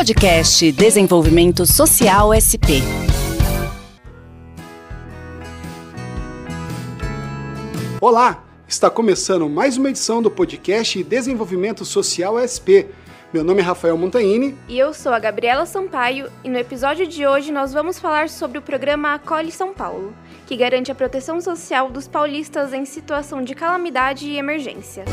Podcast Desenvolvimento Social SP. Olá, está começando mais uma edição do podcast Desenvolvimento Social SP. Meu nome é Rafael Montaini. E eu sou a Gabriela Sampaio, e no episódio de hoje nós vamos falar sobre o programa Acolhe São Paulo, que garante a proteção social dos paulistas em situação de calamidade e emergência.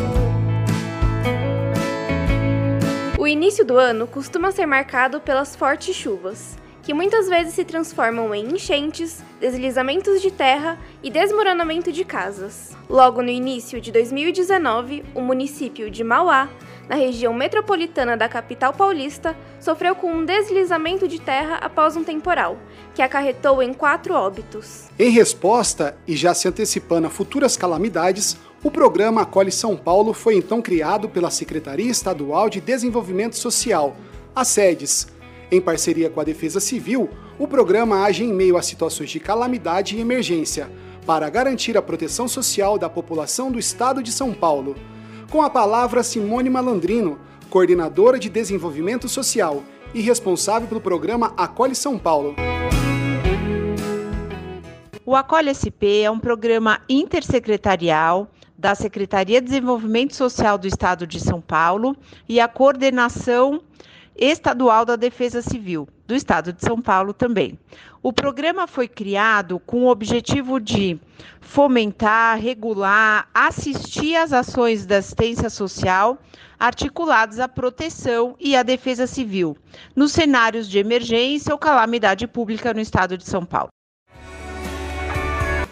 O início do ano costuma ser marcado pelas fortes chuvas, que muitas vezes se transformam em enchentes, deslizamentos de terra e desmoronamento de casas. Logo no início de 2019, o município de Mauá, na região metropolitana da capital paulista, sofreu com um deslizamento de terra após um temporal, que acarretou em quatro óbitos. Em resposta, e já se antecipando a futuras calamidades, o programa Acolhe São Paulo foi então criado pela Secretaria Estadual de Desenvolvimento Social, a SEDES. Em parceria com a Defesa Civil, o programa age em meio a situações de calamidade e emergência, para garantir a proteção social da população do estado de São Paulo. Com a palavra Simone Malandrino, coordenadora de desenvolvimento social e responsável pelo programa Acolhe São Paulo. O Acolhe SP é um programa intersecretarial da Secretaria de Desenvolvimento Social do Estado de São Paulo e a coordenação estadual da Defesa Civil do Estado de São Paulo também. O programa foi criado com o objetivo de fomentar, regular, assistir às ações da assistência social articuladas à proteção e à defesa civil nos cenários de emergência ou calamidade pública no Estado de São Paulo.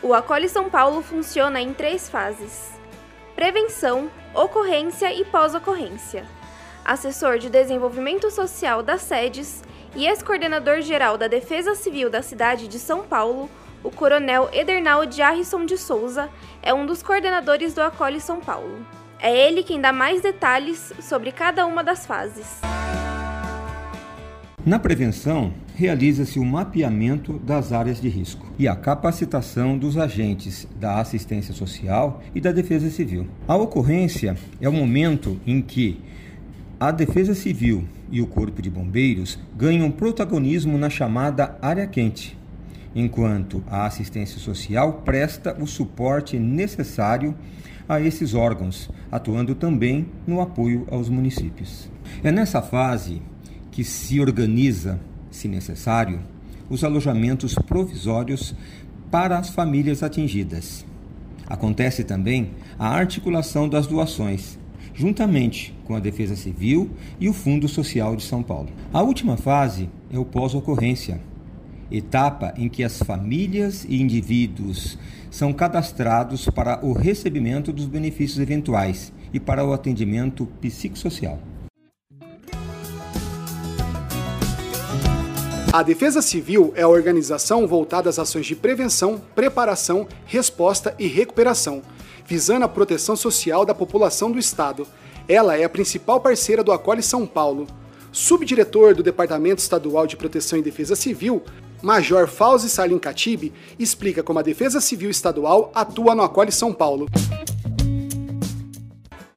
O Acolhe São Paulo funciona em três fases: prevenção, ocorrência e pós-ocorrência. Assessor de Desenvolvimento Social das sedes e ex-coordenador geral da Defesa Civil da cidade de São Paulo, o Coronel Edernal de Arrisson de Souza é um dos coordenadores do Acolhe São Paulo. É ele quem dá mais detalhes sobre cada uma das fases. Na prevenção, realiza-se o mapeamento das áreas de risco e a capacitação dos agentes da assistência social e da defesa civil. A ocorrência é o momento em que a Defesa Civil e o Corpo de Bombeiros ganham protagonismo na chamada área quente, enquanto a assistência social presta o suporte necessário a esses órgãos, atuando também no apoio aos municípios. É nessa fase que se organiza, se necessário, os alojamentos provisórios para as famílias atingidas. Acontece também a articulação das doações, juntamente com a Defesa Civil e o Fundo Social de São Paulo. A última fase é o pós-ocorrência, etapa em que as famílias e indivíduos são cadastrados para o recebimento dos benefícios eventuais e para o atendimento psicossocial. A Defesa Civil é a organização voltada às ações de prevenção, preparação, resposta e recuperação, visando a proteção social da população do Estado. Ela é a principal parceira do Acolhe São Paulo. Subdiretor do Departamento Estadual de Proteção e Defesa Civil, Major Fauzi Salim Khatib explica como a Defesa Civil Estadual atua no Acolhe São Paulo.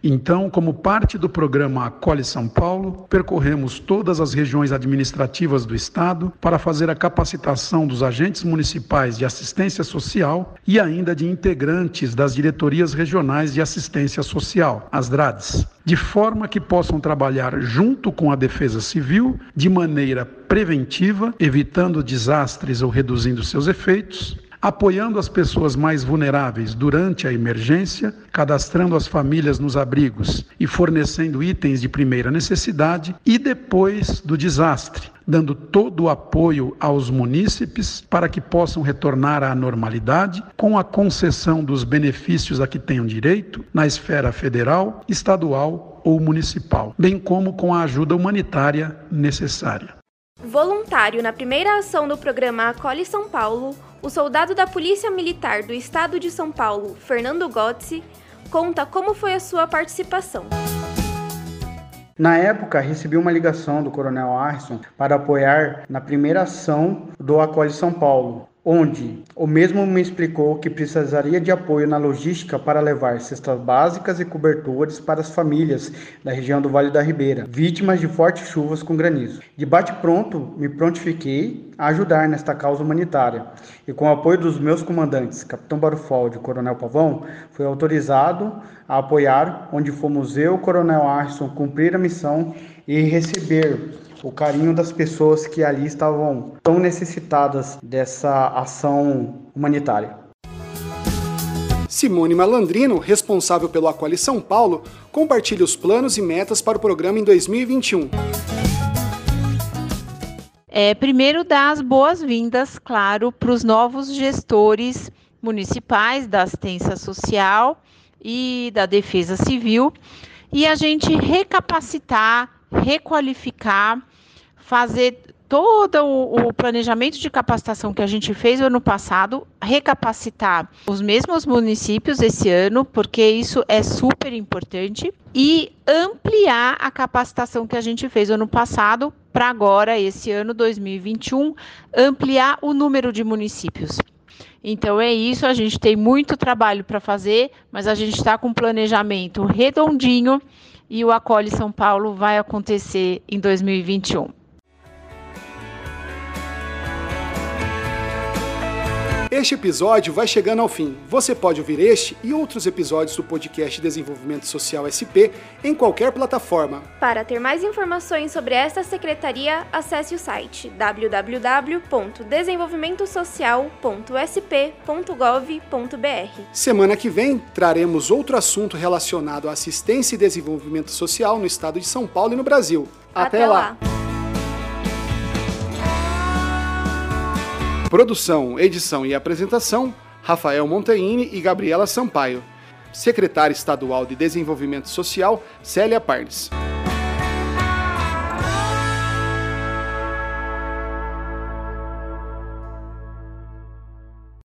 Então, como parte do programa Acolhe São Paulo, percorremos todas as regiões administrativas do Estado para fazer a capacitação dos agentes municipais de assistência social e ainda de integrantes das diretorias regionais de assistência social, as DRADs, de forma que possam trabalhar junto com a Defesa Civil de maneira preventiva, evitando desastres ou reduzindo seus efeitos apoiando as pessoas mais vulneráveis durante a emergência, cadastrando as famílias nos abrigos e fornecendo itens de primeira necessidade, e depois do desastre, dando todo o apoio aos munícipes para que possam retornar à normalidade, com a concessão dos benefícios a que tenham direito na esfera federal, estadual ou municipal, bem como com a ajuda humanitária necessária. Voluntário na primeira ação do programa Acolhe São Paulo, o soldado da Polícia Militar do Estado de São Paulo, Fernando Gotzi, conta como foi a sua participação. Na época, recebi uma ligação do Coronel Arson para apoiar na primeira ação do Acolhe São Paulo, onde o mesmo me explicou que precisaria de apoio na logística para levar cestas básicas e cobertores para as famílias da região do Vale da Ribeira, vítimas de fortes chuvas com granizo. De bate-pronto, me prontifiquei a ajudar nesta causa humanitária e, com o apoio dos meus comandantes, Capitão Barufaldi e Coronel Pavão, fui autorizado a apoiar, onde fomos eu, Coronel Arson, cumprir a missão e receber o carinho das pessoas que ali estavam tão necessitadas dessa ação humanitária. Simone Malandrino, responsável pelo Acolhe São Paulo, compartilha os planos e metas para o programa em 2021. É, primeiro, dar as boas-vindas, claro, para os novos gestores municipais da assistência social e da defesa civil e a gente recapacitar, requalificar fazer todo o, planejamento de capacitação que a gente fez no ano passado, recapacitar os mesmos municípios esse ano, porque isso é super importante, e ampliar a capacitação que a gente fez no ano passado para agora, esse ano 2021, ampliar o número de municípios. Então é isso, a gente tem muito trabalho para fazer, mas a gente está com um planejamento redondinho e o Acolhe São Paulo vai acontecer em 2021. Este episódio vai chegando ao fim. Você pode ouvir este e outros episódios do podcast Desenvolvimento Social SP em qualquer plataforma. Para ter mais informações sobre esta secretaria, acesse o site www.desenvolvimentosocial.sp.gov.br. Semana que vem traremos outro assunto relacionado à assistência e desenvolvimento social no estado de São Paulo e no Brasil. Até, Até lá. lá. Produção, edição e apresentação: Rafael Montaini e Gabriela Sampaio. Secretária Estadual de Desenvolvimento Social, Célia Parnes.